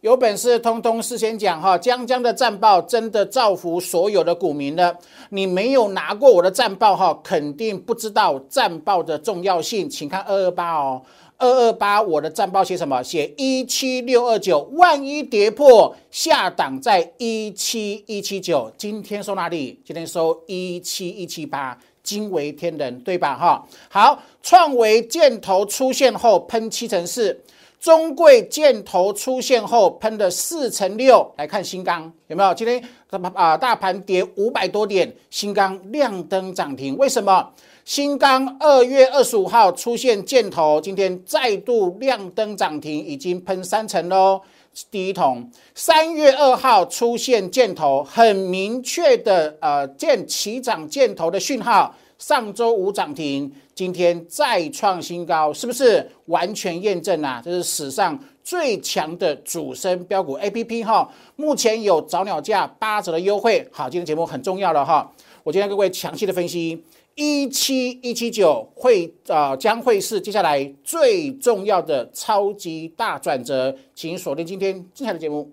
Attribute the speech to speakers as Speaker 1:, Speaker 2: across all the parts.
Speaker 1: 有本事通通事先讲哈，江江的战报真的造福所有的股民了。你没有拿过我的战报哈，肯定不知道战报的重要性。请看二二八哦，二二八我的战报写什么？写一七六二九，万一跌破下档在一七一七九，今天收哪里？今天收一七一七八，惊为天人，对吧？哈，好，创维箭头出现后喷七成四。中贵箭头出现后喷的四乘六，来看新钢有没有？今天啊大盘跌五百多点，新钢亮灯涨停，为什么？新钢二月二十五号出现箭头，今天再度亮灯涨停，已经喷三成喽。第一桶，三月二号出现箭头，很明确的呃见起涨箭头的讯号。上周五涨停，今天再创新高，是不是完全验证啊？这是史上最强的主升标股 A P P 哈，目前有早鸟价八折的优惠。好，今天节目很重要了哈，我今天各位详细的分析一七一七九会啊将会是接下来最重要的超级大转折，请锁定今天精彩的节目。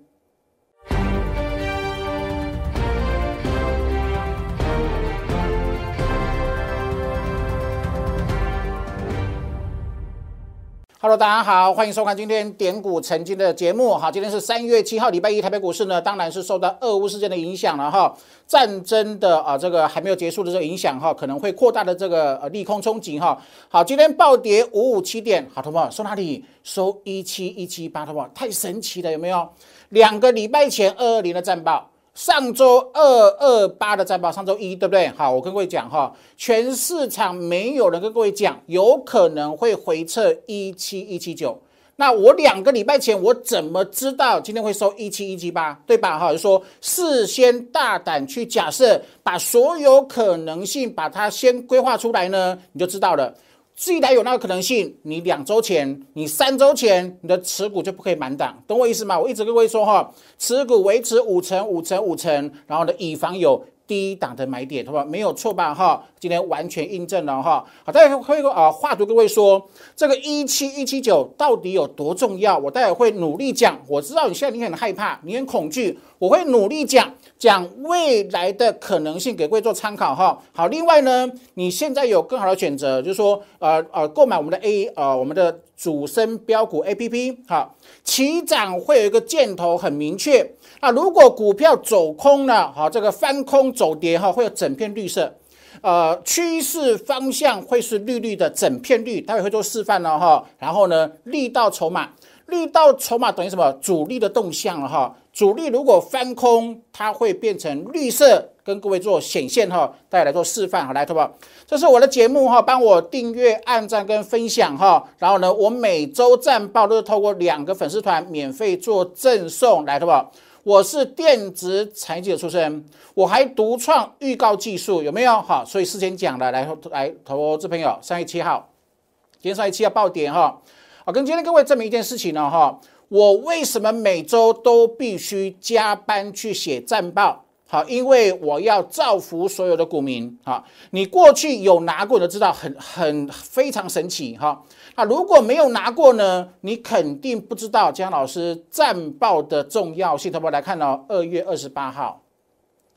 Speaker 1: Hello，大家好，欢迎收看今天点股成金的节目。好，今天是三月七号，礼拜一，台北股市呢，当然是受到俄乌事件的影响了哈。战争的啊，这个还没有结束的这个影响哈，可能会扩大的这个呃利空冲击哈。好，今天暴跌五五七点，好，同学们收哪里？收一七一七八，同学太神奇了，有没有？两个礼拜前二二零的战报。上周二二八的战报，上周一对不对？好，我跟各位讲哈，全市场没有人跟各位讲，有可能会回撤一七一七九。那我两个礼拜前我怎么知道今天会收一七一七八？对吧？哈，就说事先大胆去假设，把所有可能性把它先规划出来呢，你就知道了。既然有那个可能性，你两周前、你三周前，你的持股就不可以满档，懂我意思吗？我一直跟各位说哈，持股维持五成、五成、五成，然后呢，以防有。低档的买点，好吧，没有错吧？哈，今天完全印证了哈。好，大家会啊，话读各位说，这个一七一七九到底有多重要？我待会会努力讲。我知道你现在你很害怕，你很恐惧，我会努力讲讲未来的可能性，给各位做参考哈。好，另外呢，你现在有更好的选择，就是说，呃呃，购买我们的 A 呃我们的主升标股 A P P，好，起涨会有一个箭头很明确。那如果股票走空了，好，这个翻空走跌哈，会有整片绿色，呃，趋势方向会是绿绿的，整片绿，待会会做示范了哈。然后呢，力道筹码，力道筹码等于什么？主力的动向了哈。主力如果翻空，它会变成绿色，跟各位做显现哈。大家来做示范，好，来，好不好？这是我的节目哈，帮我订阅、按赞跟分享哈。然后呢，我每周战报都是透过两个粉丝团免费做赠送，来，好不好？我是电子财经的出身，我还独创预告技术，有没有？好，所以事先讲了，来来投资朋友，三月七号，今天三月七号爆点哈，好，跟今天各位证明一件事情呢哈，我为什么每周都必须加班去写战报？好，因为我要造福所有的股民，好，你过去有拿过的知道，很很非常神奇哈。那如果没有拿过呢？你肯定不知道姜老师战报的重要性。头不来看哦，二月二十八号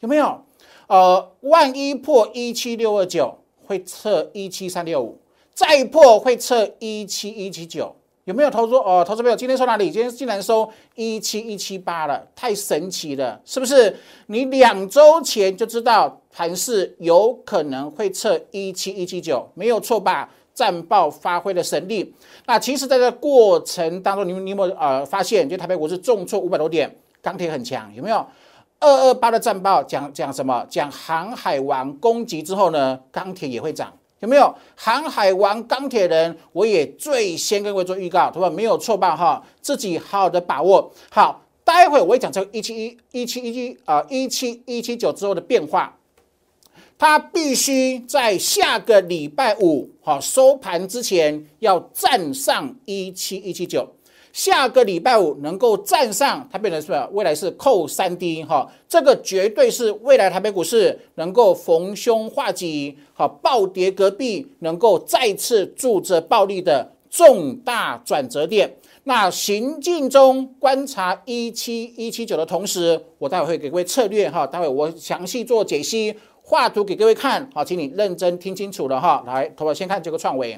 Speaker 1: 有没有？呃，万一破一七六二九，会测一七三六五，再破会测一七一七九，有没有投资？哦，投资朋友，今天收哪里？今天竟然收一七一七八了，太神奇了，是不是？你两周前就知道盘势有可能会测一七一七九，没有错吧？战报发挥的神力，那其实在这过程当中，你们你有没有呃发现，就台北股市重挫五百多点，钢铁很强，有没有？二二八的战报讲讲什么？讲航海王攻击之后呢，钢铁也会涨，有没有？航海王钢铁人，我也最先跟各位做预告，对吧？没有错吧？哈，自己好好的把握好。待会我会讲这个一七一一七一七啊一七一七九之后的变化。它必须在下个礼拜五好收盘之前要站上一七一七九，下个礼拜五能够站上，它变成什么？未来是扣三 D 哈，这个绝对是未来台北股市能够逢凶化吉，好暴跌隔壁，能够再次助着暴利的重大转折点。那行进中观察一七一七九的同时，我待会会给各位策略哈，待会我详细做解析，画图给各位看好，请你认真听清楚了哈。来，头发先看这个创维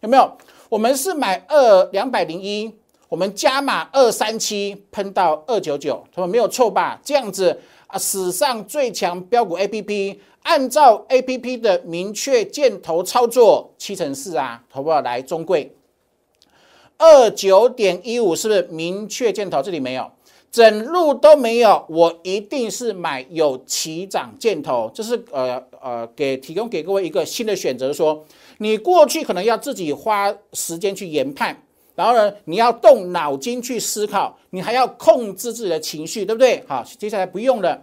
Speaker 1: 有没有？我们是买二两百零一，我们加码二三七，喷到二九九，他们没有错吧？这样子啊，史上最强标股 A P P，按照 A P P 的明确箭头操作，七成四啊，好不好？来中贵。二九点一五是不是明确箭头？这里没有，整路都没有。我一定是买有起涨箭头，这是呃呃给提供给各位一个新的选择。说你过去可能要自己花时间去研判，然后呢，你要动脑筋去思考，你还要控制自己的情绪，对不对？好，接下来不用了，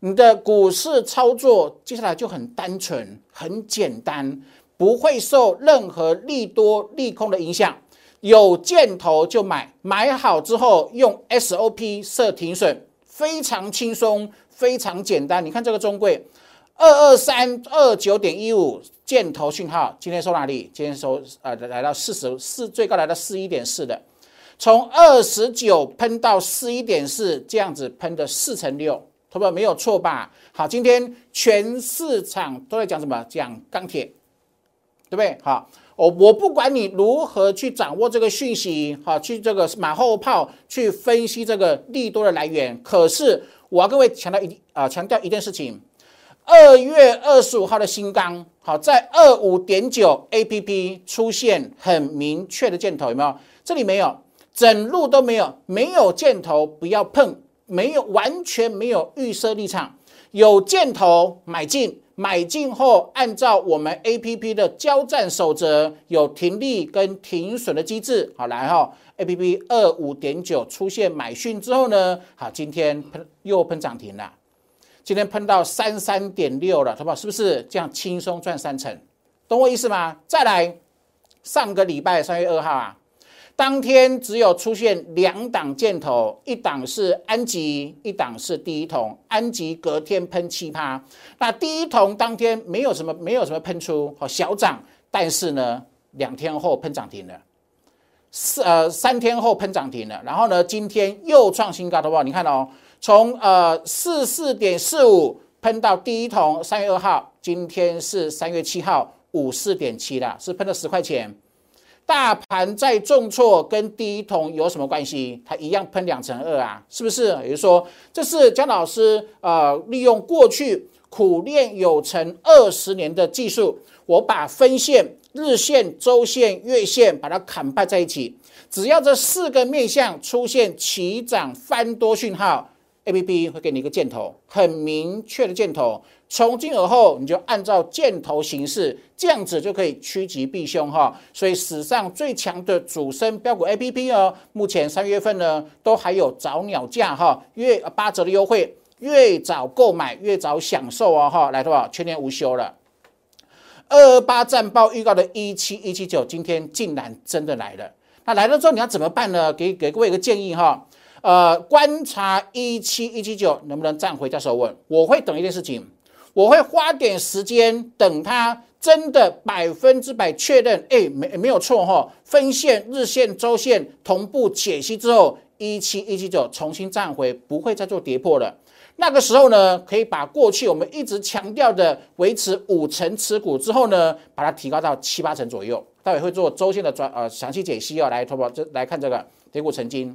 Speaker 1: 你的股市操作接下来就很单纯、很简单，不会受任何利多利空的影响。有箭头就买，买好之后用 SOP 设停损，非常轻松，非常简单。你看这个中贵二二三二九点一五箭头讯号，今天收哪里？今天收呃来到四十四，最高来到四一点四的，从二十九喷到四一点四，这样子喷的四成六，投保没有错吧？好，今天全市场都在讲什么？讲钢铁，对不对？好。我我不管你如何去掌握这个讯息，好，去这个马后炮去分析这个利多的来源。可是我要各位强调一啊，强调一件事情：二月二十五号的新钢，好，在二五点九 A P P 出现很明确的箭头，有没有？这里没有，整路都没有，没有箭头不要碰，没有完全没有预设立场，有箭头买进。买进后，按照我们 A P P 的交战守则，有停利跟停损的机制。好，来哈，A P P 二五点九出现买讯之后呢，好，今天喷又喷涨停了，今天喷到三三点六了，好不好？是不是这样轻松赚三成？懂我意思吗？再来，上个礼拜三月二号啊。当天只有出现两档箭头，一档是安吉，一档是第一桶。安吉隔天喷七趴，那第一桶当天没有什么，没有什么喷出，好小涨，但是呢，两天后喷涨停了，四呃三天后喷涨停了，然后呢，今天又创新高的话，你看哦，从呃四四点四五喷到第一桶，三月二号，今天是三月七号五四点七了，是喷了十块钱。大盘在重挫，跟第一桶有什么关系？它一样喷两成二啊，是不是？也就是说，这是姜老师呃利用过去苦练有成二十年的技术，我把分线、日线、周线、月线把它砍败在一起，只要这四个面向出现起涨翻多讯号。A P P 会给你一个箭头，很明确的箭头。从今而后，你就按照箭头形式，这样子就可以趋吉避凶哈。所以史上最强的主升标股 A P P 哦，目前三月份呢都还有早鸟价哈，越八折的优惠，越早购买越早享受哦哈。来多少？全年无休了。二二八战报预告的一七一七九，今天竟然真的来了。那来了之后你要怎么办呢？给给各位一个建议哈。呃，观察一七一七九能不能站回加手稳？我会等一件事情，我会花点时间等它真的百分之百确认，哎，没没有错哈，分线、日线、周线同步解析之后，一七一七九重新站回，不会再做跌破了。那个时候呢，可以把过去我们一直强调的维持五成持股之后呢，把它提高到七八成左右。待会会做周线的专呃详细解析哦，来，投保这来看这个跌股成金。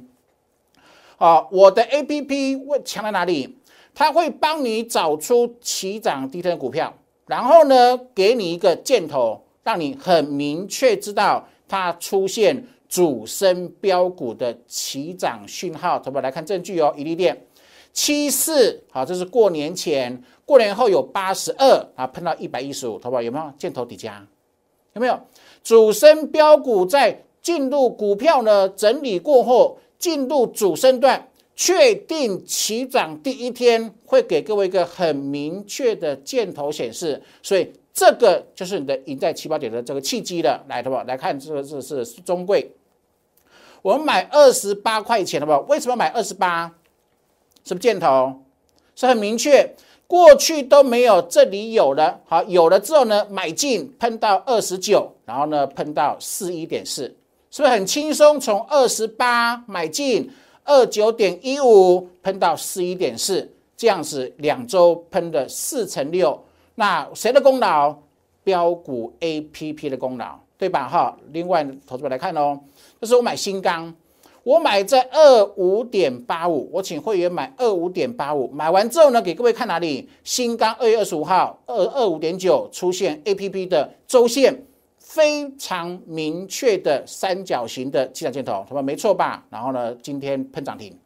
Speaker 1: 啊，我的 A P P 会强在哪里？它会帮你找出起涨低的股票，然后呢，给你一个箭头，让你很明确知道它出现主升标股的起涨讯号。投保来看证据哦，一利电七四，好，这是过年前，过年后有八十二啊，碰到一百一十五，投保有没有箭头底加？有没有主升标股在进入股票呢？整理过后。进入主升段，确定起涨第一天会给各位一个很明确的箭头显示，所以这个就是你的赢在起跑点的这个契机了。来，好不好？来看这个是是中贵，我们买二十八块钱，好不好？为什么买二十八？什么箭头？是很明确，过去都没有，这里有了，好，有了之后呢，买进喷到二十九，然后呢喷到四一点四。是不是很轻松？从二十八买进，二九点一五喷到四一点四，这样子两周喷的四乘六，那谁的功劳？标股 A P P 的功劳，对吧？哈，另外投资者来看哦，就是我买新钢，我买在二五点八五，我请会员买二五点八五，买完之后呢，给各位看哪里？新钢二月二十五号二二五点九出现 A P P 的周线。非常明确的三角形的气场箭头，他说没错吧？然后呢，今天喷涨停，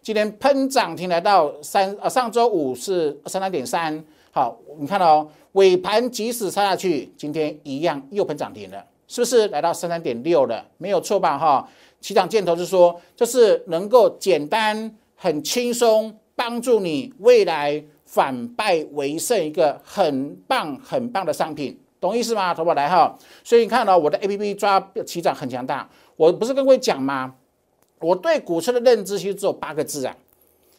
Speaker 1: 今天喷涨停来到三呃，上周五是三三点三，好，你看到尾盘即使杀下去，今天一样又喷涨停了，是不是来到三三点六了？没有错吧？哈，起涨箭头是说，就是能够简单很轻松帮助你未来反败为胜一个很棒很棒的商品。懂意思吗？投保来哈，所以你看到我的 A P P 抓起涨很强大。我不是跟各位讲吗？我对股市的认知其实只有八个字啊：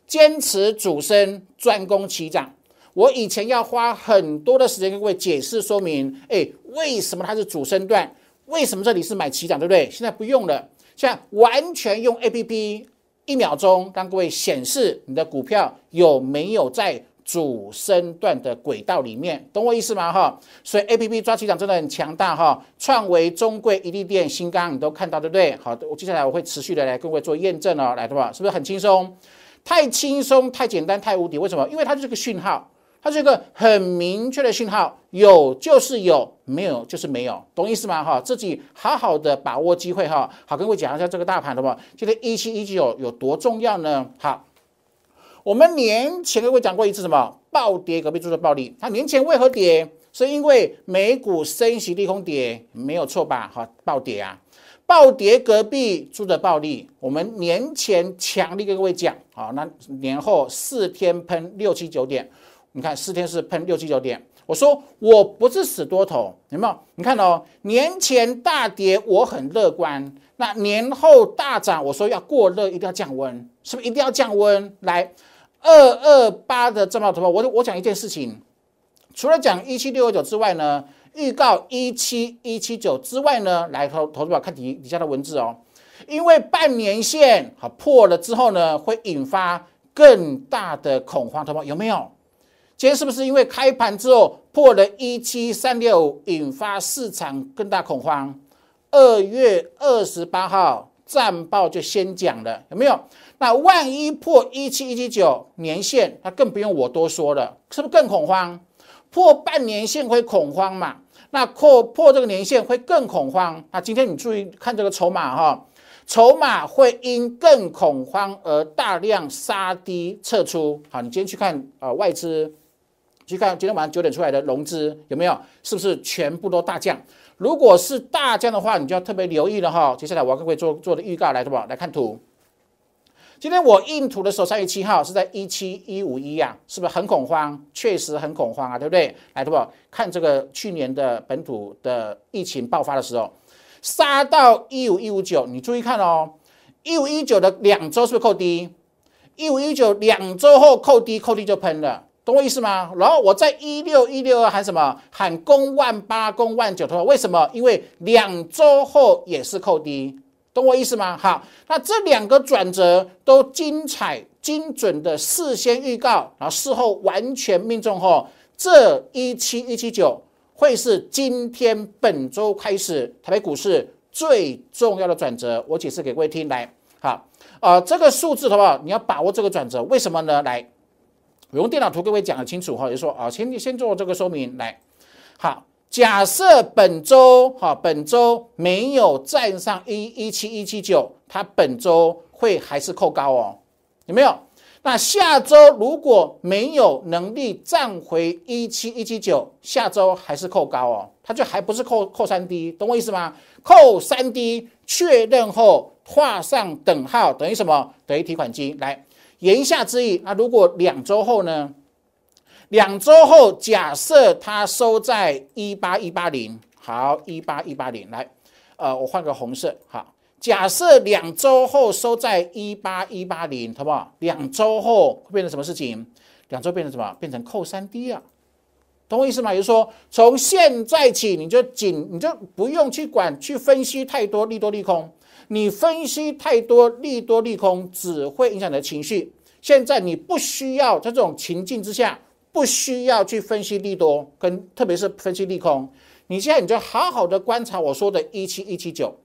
Speaker 1: 坚持主升，专攻起涨。我以前要花很多的时间跟各位解释说明，哎，为什么它是主升段？为什么这里是买起涨，对不对？现在不用了，现在完全用 A P P，一秒钟让各位显示你的股票有没有在。主升段的轨道里面，懂我意思吗？哈，所以 A P P 抓起涨真的很强大哈。创维、中贵、一利电、新钢，你都看到对不对？好的，我接下来我会持续的来跟各位做验证哦，来对吧？是不是很轻松？太轻松、太简单、太无敌？为什么？因为它就是个讯号，它是一个很明确的讯号，有就是有，没有就是没有，懂意思吗？哈，自己好好的把握机会哈。好，跟各位讲一下这个大盘的吧。今天一七一九有多重要呢？好。我们年前各位讲过一次什么暴跌，隔壁猪的暴利。它年前为何跌？是因为美股升息利空跌，没有错吧？好，暴跌啊，暴跌隔壁猪的暴利。我们年前强力跟各位讲，好，那年后四天喷六七九点，你看四天是喷六七九点。我说我不是死多头，有没有？你看哦，年前大跌我很乐观，那年后大涨，我说要过热，一定要降温，是不是一定要降温来？二二八的正报投保，我我讲一件事情，除了讲一七六二九之外呢，预告一七一七九之外呢，来投投资宝看底底下的文字哦，因为半年线好破了之后呢，会引发更大的恐慌，投保有没有？今天是不是因为开盘之后破了一七三六，引发市场更大恐慌？二月二十八号战报就先讲了，有没有？那万一破一七一七九年线，那更不用我多说了，是不是更恐慌？破半年线会恐慌嘛？那破破这个年线会更恐慌。那今天你注意看这个筹码哈，筹码会因更恐慌而大量杀低撤出。好，你今天去看呃外资，去看今天晚上九点出来的融资有没有？是不是全部都大降？如果是大降的话，你就要特别留意了哈。接下来我要各位做做的预告来，对吧？来看图。今天我印图的时候，三月七号是在一七一五一啊，是不是很恐慌？确实很恐慌啊，对不对？来，对不？看这个去年的本土的疫情爆发的时候，杀到一五一五九，你注意看哦，一五一九的两周是不是扣低？一五一九两周后扣低，扣低就喷了，懂我意思吗？然后我在一六一六二喊什么？喊攻万八，攻万九，的为什么？因为两周后也是扣低。懂我意思吗？好，那这两个转折都精彩、精准的事先预告，然后事后完全命中后，这一七一七九会是今天本周开始台北股市最重要的转折。我解释给各位听，来，好，呃，这个数字的话？你要把握这个转折，为什么呢？来，我用电脑图各位讲的清楚哈，就说啊，请你先做这个说明，来，好。假设本周哈，本周没有站上一一七一七九，它本周会还是扣高哦，有没有？那下周如果没有能力站回一七一七九，下周还是扣高哦，它就还不是扣扣三 D，懂我意思吗？扣三 D 确认后画上等号，等于什么？等于提款机。来，言下之意，那如果两周后呢？两周后，假设它收在一八一八零，好，一八一八零，来，呃，我换个红色，好，假设两周后收在一八一八零，好不好？两周后会变成什么事情？两周变成什么？变成扣三 D 啊，懂我意思吗？也就是说，从现在起你就仅你就不用去管去分析太多利多利空，你分析太多利多利空只会影响你的情绪。现在你不需要在这种情境之下，不需要去分析利多跟特别是分析利空。你现在你就好好的观察我说的一七一七九。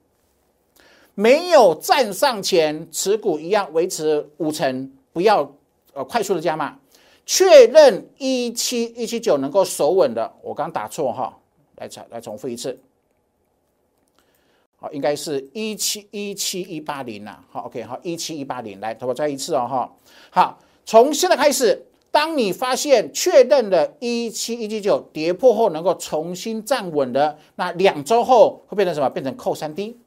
Speaker 1: 没有站上前，持股一样维持五成，不要呃快速的加码，确认一七一七九能够守稳的。我刚打错哈，来重来重复一次，好，应该是一七一七一八零呐。好，OK，好，一七一八零，来我再一次哦哈。好，从现在开始，当你发现确认了一七一七九跌破后能够重新站稳的，那两周后会变成什么？变成扣三 D。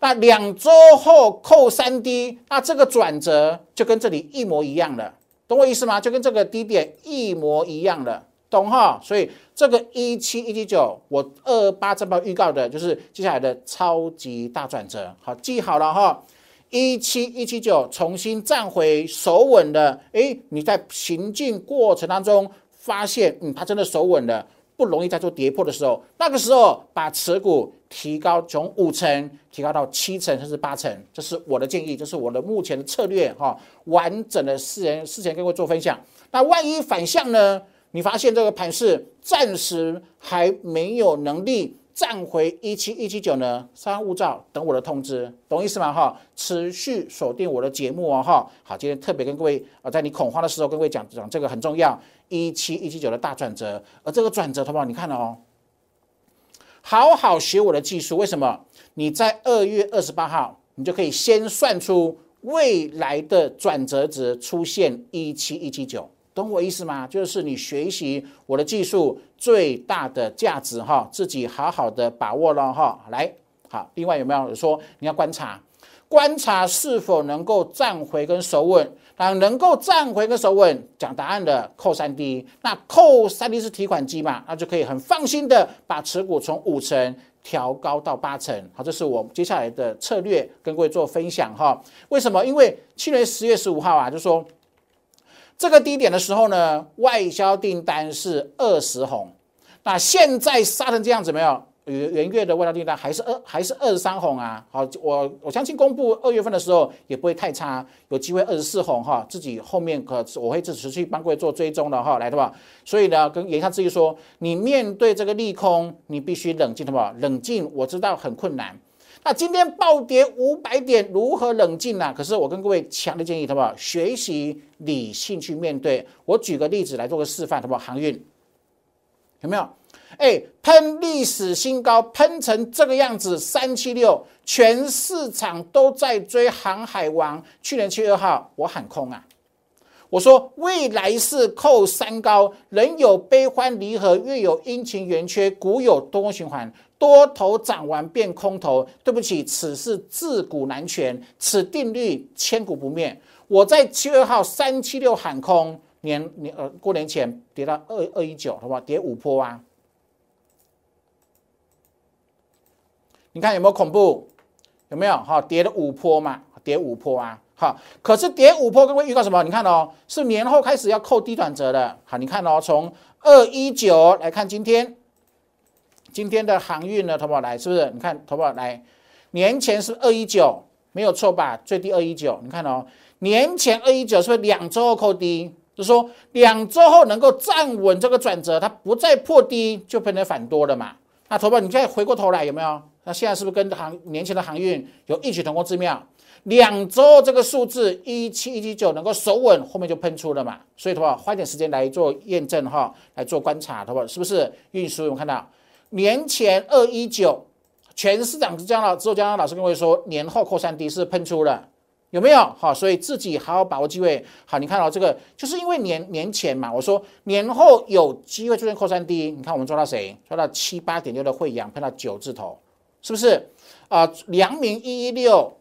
Speaker 1: 那两周后扣三 D，那这个转折就跟这里一模一样了，懂我意思吗？就跟这个低点一模一样了，懂哈？所以这个一七一七九，我二八这报预告的就是接下来的超级大转折，好记好了哈。一七一七九重新站回守稳的，诶，你在行进过程当中发现，嗯，它真的守稳了。不容易再做跌破的时候，那个时候把持股提高，从五成提高到七成甚至八成，这是我的建议，这是我的目前的策略哈。完整的事前事前跟各位做分享。那万一反向呢？你发现这个盘势暂时还没有能力。站回一七一七九呢？三勿躁，等我的通知，懂意思吗？哈，持续锁定我的节目哦，哈。好，今天特别跟各位啊，在你恐慌的时候，跟各位讲讲这个很重要，一七一七九的大转折。而这个转折，好不好？你看哦，好好学我的技术。为什么？你在二月二十八号，你就可以先算出未来的转折值出现一七一七九。懂我意思吗？就是你学习我的技术最大的价值哈，自己好好的把握了哈。来，好，另外有没有说你要观察，观察是否能够站回跟守稳？那能够站回跟守稳，讲答案的扣三 D，那扣三 D 是提款机嘛？那就可以很放心的把持股从五成调高到八成。好，这是我接下来的策略，跟各位做分享哈。为什么？因为去年十月十五号啊，就说。这个低点的时候呢，外销订单是二十红，那现在杀成这样子没有？元元月的外销订单还是二还是二十三红啊？好，我我相信公布二月份的时候也不会太差，有机会二十四红哈。自己后面可我会持续帮各位做追踪的哈，来对吧？所以呢，跟言下之意说，你面对这个利空，你必须冷静，对吧？冷静，我知道很困难。那今天暴跌五百点，如何冷静呢？可是我跟各位强烈建议，好不好？学习理性去面对。我举个例子来做个示范，好不好？航运有没有？哎，喷历史新高，喷成这个样子，三七六，全市场都在追航海王。去年七月二号，我喊空啊。我说未来是扣三高，人有悲欢离合，月有阴晴圆缺，股有多循环，多头涨完变空头。对不起，此事自古难全，此定律千古不灭。我在七月二号三七六喊空，年年呃过年前跌到二二一九，好不好？跌五波啊！你看有没有恐怖？有没有？哈，跌了五波嘛，跌五波啊！好，可是跌五波，各位预告什么？你看哦，是年后开始要扣低转折的。好，你看哦，从二一九来看今天，今天的航运呢，投保来是不是？你看投保来，年前是二一九，没有错吧？最低二一九，你看哦，年前二一九是不是两周后扣低？就说两周后能够站稳这个转折，它不再破低，就变成反多了嘛？那投保，你再回过头来有没有？那现在是不是跟航年前的航运有异曲同工之妙？两周这个数字一七一七九能够守稳，后面就喷出了嘛？所以的话，花点时间来做验证哈，来做观察，的话是不是运输？我们看到年前二一九，全市场这样了之后，江老师跟我说，年后扩散低是喷出了，有没有？好，所以自己好好把握机会。好，你看到这个，就是因为年年前嘛，我说年后有机会出现扩散低，你看我们抓到谁？抓到七八点六的汇阳，喷到九字头，是不是？啊，良明一一六。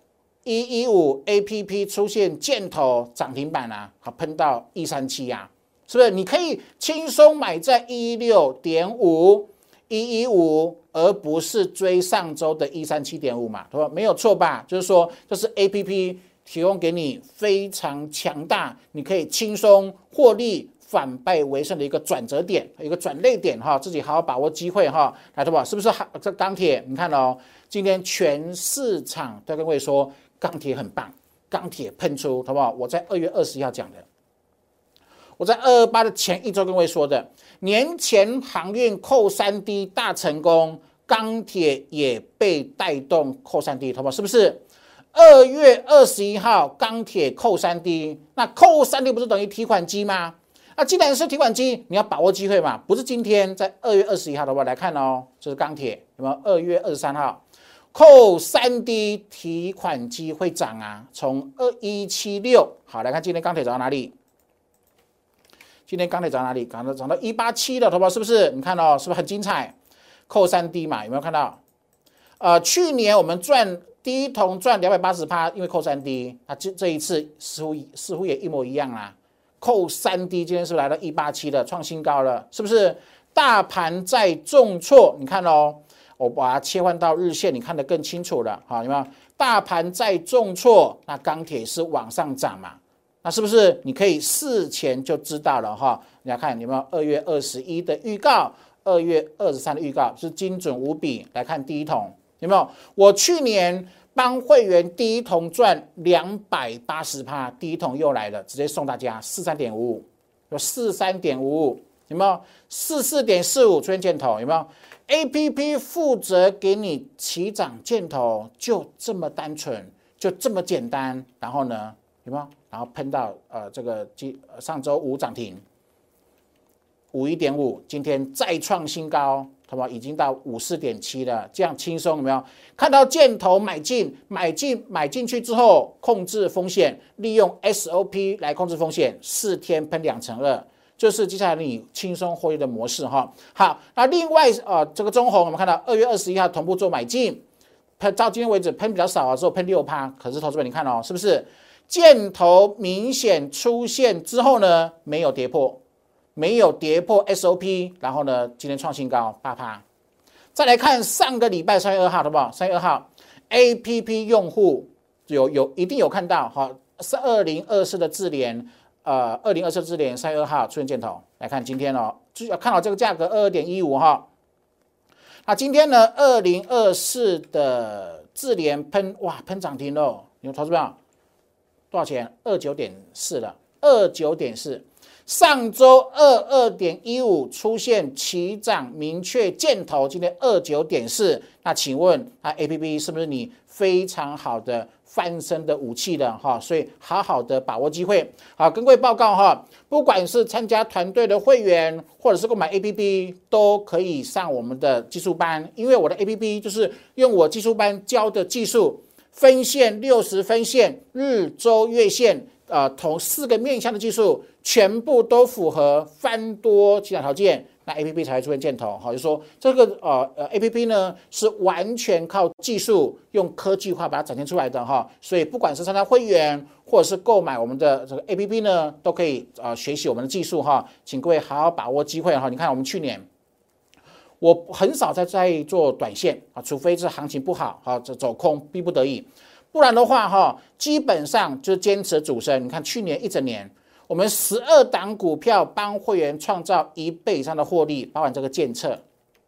Speaker 1: 一一五 A P P 出现箭头涨停板啊，好喷到一三七啊，是不是？你可以轻松买在一六点五一一五，而不是追上周的一三七点五嘛？对吧？没有错吧？就是说，这是 A P P 提供给你非常强大，你可以轻松获利。反败为胜的一个转折点，一个转捩点哈，自己好好把握机会哈，来，对吧？是不是？这钢铁，你看哦，今天全市场都跟各位说钢铁很棒，钢铁喷出，好不好？我在二月二十号讲的，我在二二八的前一周跟各位说的，年前航运扣三 D 大成功，钢铁也被带动扣三 D，好不好？是不是？二月二十一号，钢铁扣三 D，那扣三 D 不是等于提款机吗？那既然是提款机，你要把握机会嘛。不是今天在二月二十一号的话来看哦，这是钢铁，有没有？二月二十三号扣三 D 提款机会涨啊，从二一七六，好来看今天钢铁涨到哪里？今天钢铁涨哪里？涨到涨到一八七了，好不好？是不是？你看哦，是不是很精彩？扣三 D 嘛，有没有看到？呃，去年我们赚。第一桶赚两百八十趴，因为扣三 D，那这这一次似乎似乎也一模一样啦。扣三 D，今天是不是来到一八七的创新高了，是不是？大盘在重挫，你看哦，我把它切换到日线，你看得更清楚了，好，有没有？大盘在重挫，那钢铁是往上涨嘛？是不是你可以事前就知道了哈？你来看有没有二月二十一的预告，二月二十三的预告是精准无比。来看第一桶。有没有？我去年帮会员第一桶赚两百八十趴，第一桶又来了，直接送大家四三点五五，有四三点五五，有没有？四四点四五出现箭头，有没有？A P P 负责给你起涨箭头，就这么单纯，就这么简单。然后呢，有没有？然后喷到呃这个今上周五涨停五一点五，今天再创新高。好不好？已经到五四点七了，这样轻松有没有？看到箭头买进，买进买进去之后，控制风险，利用 SOP 来控制风险，四天喷两成二，就是接下来你轻松获利的模式哈。好，那另外呃，这个中红我们看到二月二十一号同步做买进，喷到今天为止喷比较少啊，只有喷六趴，可是投资者你看哦，是不是箭头明显出现之后呢，没有跌破？没有跌破 SOP，然后呢，今天创新高八趴。再来看上个礼拜三月二号，好不好？三月二号，APP 用户有有一定有看到哈，是二零二四的智联，呃，二零二四智联三月二号出现箭头。来看今天哦，就要看到这个价格二二点一五哈。那今天呢，二零二四的智联喷哇喷涨停了，你们投资票多少钱？二九点四了，二九点四。上周二二点一五出现起涨明确箭头，今天二九点四，那请问啊 A P P 是不是你非常好的翻身的武器了哈？所以好好的把握机会。好，跟各位报告哈，不管是参加团队的会员，或者是购买 A P P，都可以上我们的技术班，因为我的 A P P 就是用我技术班教的技术，分线六十分线，日周月线。呃，同四个面向的技术全部都符合翻多其他条件，那 A P P 才会出现箭头。好，就说这个呃呃 A P P 呢是完全靠技术用科技化把它展现出来的哈。所以不管是参加会员或者是购买我们的这个 A P P 呢，都可以呃学习我们的技术哈。请各位好好把握机会哈。你看我们去年，我很少在在做短线啊，除非是行情不好哈，这走空逼不得已。不然的话，哈，基本上就坚持主升。你看去年一整年，我们十二档股票帮会员创造一倍以上的获利，包含这个建测，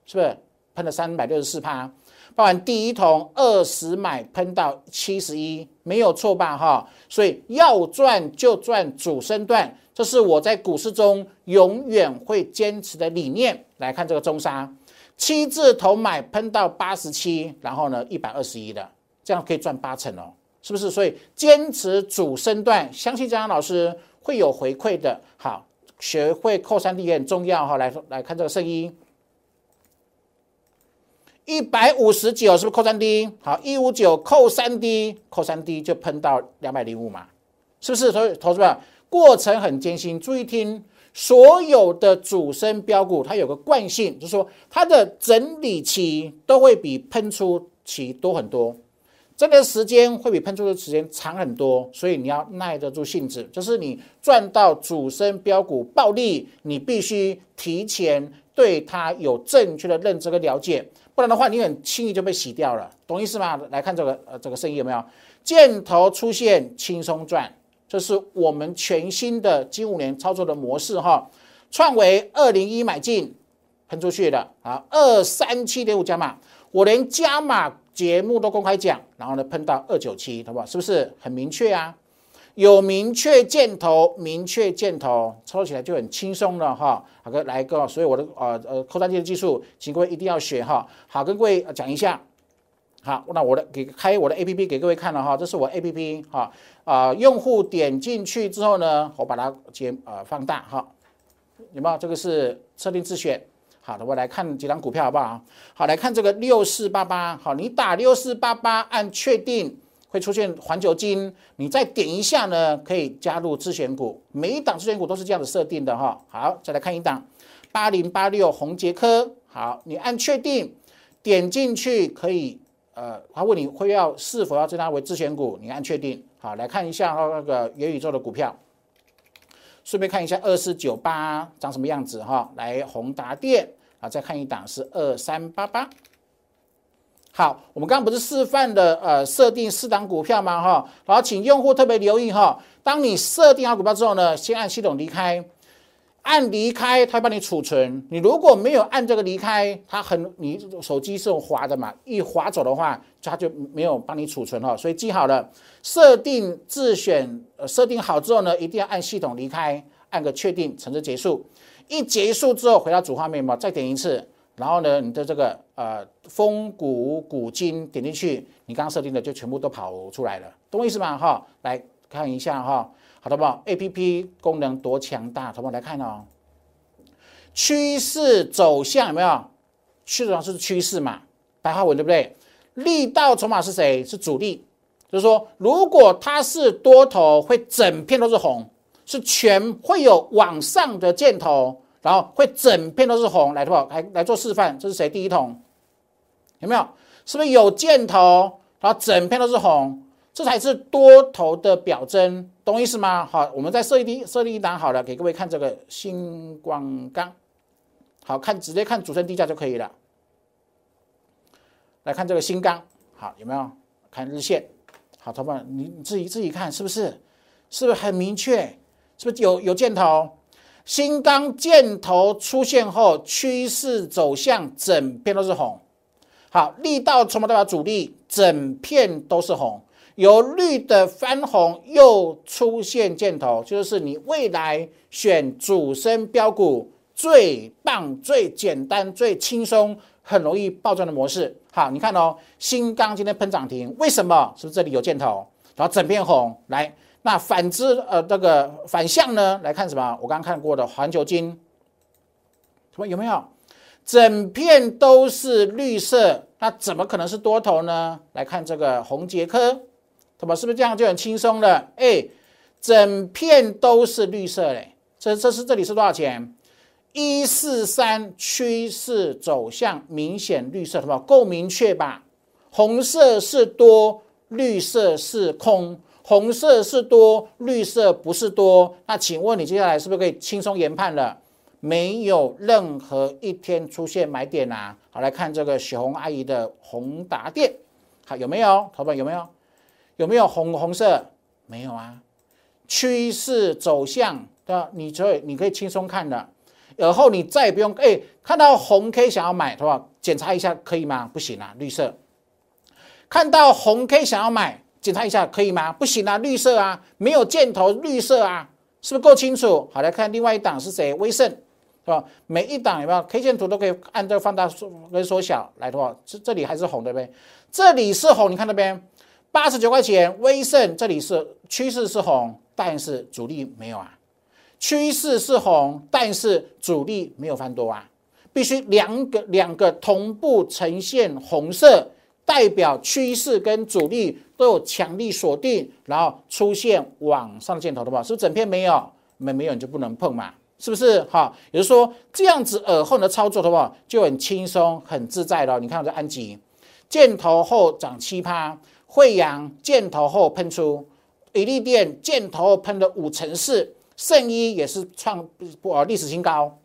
Speaker 1: 是不是喷了三百六十四趴？包含第一桶二十买喷到七十一，没有错吧？哈，所以要赚就赚主升段，这是我在股市中永远会坚持的理念。来看这个中沙，七字头买喷到八十七，然后呢一百二十一的。这样可以赚八成哦，是不是？所以坚持主升段，相信张老师会有回馈的。好，学会扣三 D 也很重要哈。来来看这个圣衣，一百五十九是不是扣三 D？好，一五九扣三 D，扣三 D 就喷到两百零五嘛，是不是？所以投资者过程很艰辛，注意听，所有的主升标股它有个惯性，就是说它的整理期都会比喷出期多很多。这个时间会比喷出的时间长很多，所以你要耐得住性子。就是你赚到主升标股暴利，你必须提前对它有正确的认知跟了解，不然的话，你很轻易就被洗掉了，懂意思吗？来看这个呃这个生意有没有箭头出现轻松赚，这是我们全新的金五年操作的模式哈。创维二零一买进，喷出去的啊，二三七点五加码，我连加码节目都公开讲，然后呢喷到二九七，好不好？是不是很明确啊？有明确箭头，明确箭头，抽起来就很轻松了哈。好，哥来个，所以我的呃呃扣单机的技术，请各位一定要学哈。好，跟各位讲一下。好，那我的给开我的 A P P 给各位看了哈，这是我 A P P 哈啊，用户点进去之后呢，我把它接呃放大哈，有没有？这个是设定自选。好的，我来看几张股票好不好？好，来看这个六四八八。好，你打六四八八按确定。会出现环球金，你再点一下呢，可以加入自选股。每一档自选股都是这样的设定的哈。好，再来看一档八零八六红杰科。好，你按确定，点进去可以，呃，他问你会要是否要增加为自选股，你按确定。好，来看一下哈那个元宇宙的股票，顺便看一下二四九八长什么样子哈。来宏达电啊，再看一档是二三八八。好，我们刚刚不是示范的呃设定四档股票吗？哈，然后请用户特别留意哈，当你设定好股票之后呢，先按系统离开，按离开，它帮你储存。你如果没有按这个离开，它很你手机是滑的嘛，一滑走的话，它就没有帮你储存哈。所以记好了，设定自选呃设定好之后呢，一定要按系统离开，按个确定，程式结束。一结束之后回到主画面嘛，再点一次。然后呢，你的这个呃风骨古今点进去，你刚刚设定的就全部都跑出来了，懂我意思吗？哈，来看一下哈，好的不？A P P 功能多强大，同学们来看哦。趋势走向有没有？趋势是趋势嘛，白话文对不对？力道筹码是谁？是主力，就是说，如果它是多头，会整片都是红，是全会有往上的箭头。然后会整片都是红，来，好来来做示范，这是谁？第一桶有没有？是不是有箭头？然后整片都是红，这才是多头的表征，懂意思吗？好，我们再设定设定一档好了，给各位看这个星光钢，好看直接看主升低价就可以了。来看这个新钢，好有没有？看日线，好，同学们你你自己自己看是不是？是不是很明确？是不是有有箭头？新钢箭头出现后，趋势走向整片都是红。好，力道筹码代表主力，整片都是红。由绿的翻红，又出现箭头，就是你未来选主升标股最棒、最简单、最轻松、很容易暴赚的模式。好，你看哦，新钢今天喷涨停，为什么？是不是这里有箭头？然后整片红，来。那反之，呃，这个反向呢，来看什么？我刚刚看过的环球金，什么有没有？整片都是绿色，那怎么可能是多头呢？来看这个红杰科，怎么是不是这样就很轻松了？哎，整片都是绿色嘞，这这是这里是多少钱？一四三趋势走向明显绿色，什么够明确吧？红色是多，绿色是空。红色是多，绿色不是多。那请问你接下来是不是可以轻松研判了？没有任何一天出现买点啊！好，来看这个雪红阿姨的宏达店，好有没有？头发有没有？有没有红红色？没有啊。趋势走向的，你所以你可以轻松看的。而后你再也不用哎，看到红 K 想要买，是吧？检查一下可以吗？不行啊，绿色。看到红 K 想要买。检查一下可以吗？不行啊，绿色啊，没有箭头，绿色啊，是不是够清楚？好，来看另外一档是谁？威盛，是吧？每一档有没有 K 线图都可以按这个放大缩跟缩小来的话，这这里还是红对不对？这里是红，你看那边八十九块钱，威盛这里是趋势是红，但是主力没有啊，趋势是红，但是主力没有翻多啊，必须两个两个同步呈现红色。代表趋势跟主力都有强力锁定，然后出现往上箭头的话，是不是整片没有？没没有你就不能碰嘛，是不是？哈，也就是说这样子耳后的操作的话，就很轻松很自在了。你看这安吉，箭头后涨七趴，惠阳箭头后喷出，比利电箭头后喷了五成四，圣一也是创不呃历史新高，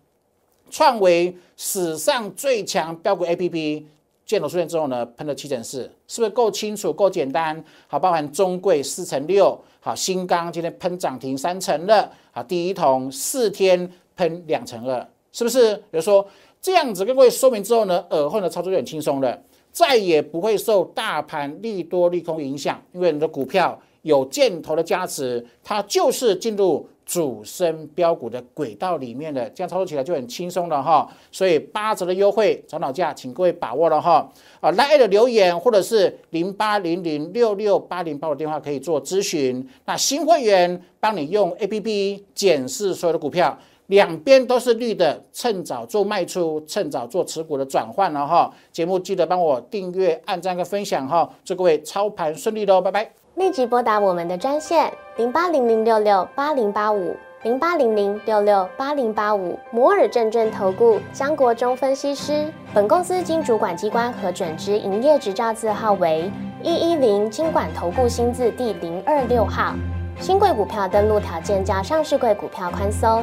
Speaker 1: 创为史上最强标股 A P P。箭头出现之后呢，喷了七乘四，是不是够清楚、够简单？好，包含中贵四乘六，好，新钢今天喷涨停三成了，好，第一桶四天喷两成二，是不是？比如说这样子跟各位说明之后呢，耳后的操作就很轻松了，再也不会受大盘利多利空影响，因为你的股票有箭头的加持，它就是进入。主升标股的轨道里面的，这样操作起来就很轻松了哈。所以八折的优惠早鸟价，请各位把握了哈。啊，来的留言或者是零八零零六六八零八的电话可以做咨询。那新会员帮你用 A P P 检视所有的股票，两边都是绿的，趁早做卖出，趁早做持股的转换了哈。节目记得帮我订阅、按赞跟分享哈。祝各位操盘顺利喽，拜拜。
Speaker 2: 立即拨打我们的专线零八零零六六八零八五零八零零六六八零八五摩尔证券投顾江国忠分析师。本公司经主管机关核准之营业执照字号为一一零金管投顾新字第零二六号。新贵股票登录条件较上市贵股票宽松。